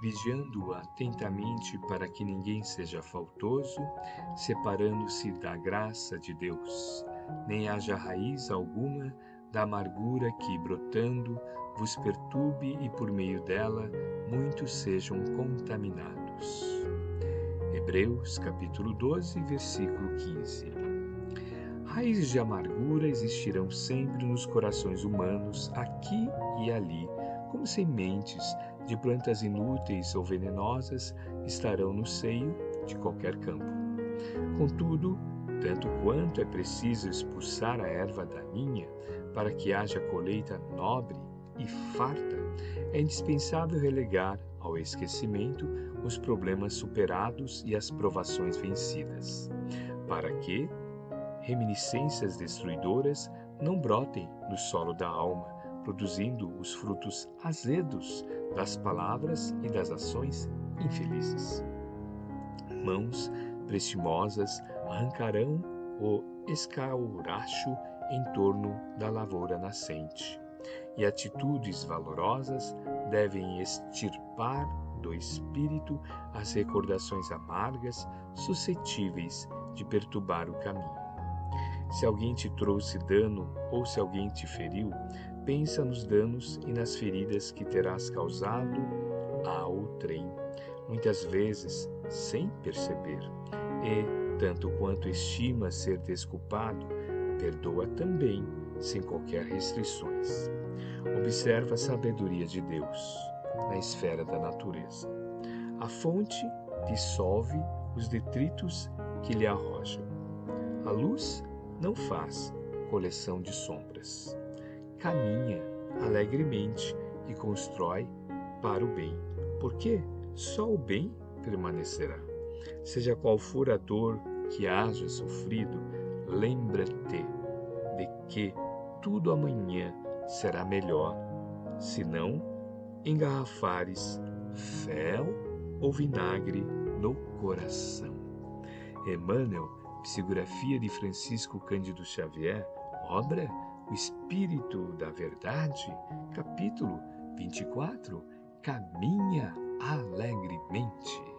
vigiando atentamente para que ninguém seja faltoso, separando-se da graça de Deus, nem haja raiz alguma da amargura que, brotando, vos perturbe e por meio dela muitos sejam contaminados. Hebreus capítulo 12, versículo 15. Raízes de amargura existirão sempre nos corações humanos, aqui e ali, como sementes de plantas inúteis ou venenosas estarão no seio de qualquer campo. Contudo, tanto quanto é preciso expulsar a erva daninha para que haja colheita nobre e farta, é indispensável relegar ao esquecimento os problemas superados e as provações vencidas, para que reminiscências destruidoras não brotem no solo da alma, produzindo os frutos azedos das palavras e das ações infelizes. Mãos prestimosas arrancarão o escauracho em torno da lavoura nascente, e atitudes valorosas devem extirpar do espírito as recordações amargas suscetíveis de perturbar o caminho. Se alguém te trouxe dano ou se alguém te feriu, pensa nos danos e nas feridas que terás causado ao trem, muitas vezes sem perceber. E, tanto quanto estima ser desculpado, perdoa também, sem qualquer restrições. Observa a sabedoria de Deus na esfera da natureza. A fonte dissolve os detritos que lhe arrojam. A luz não faz coleção de sombras. Caminha alegremente e constrói para o bem, porque só o bem permanecerá. Seja qual for a dor que haja sofrido, lembra-te de que tudo amanhã será melhor, se não engarrafares fel ou vinagre no coração. Emmanuel, psicografia de Francisco Cândido Xavier, obra O Espírito da Verdade, capítulo 24, Caminha alegremente.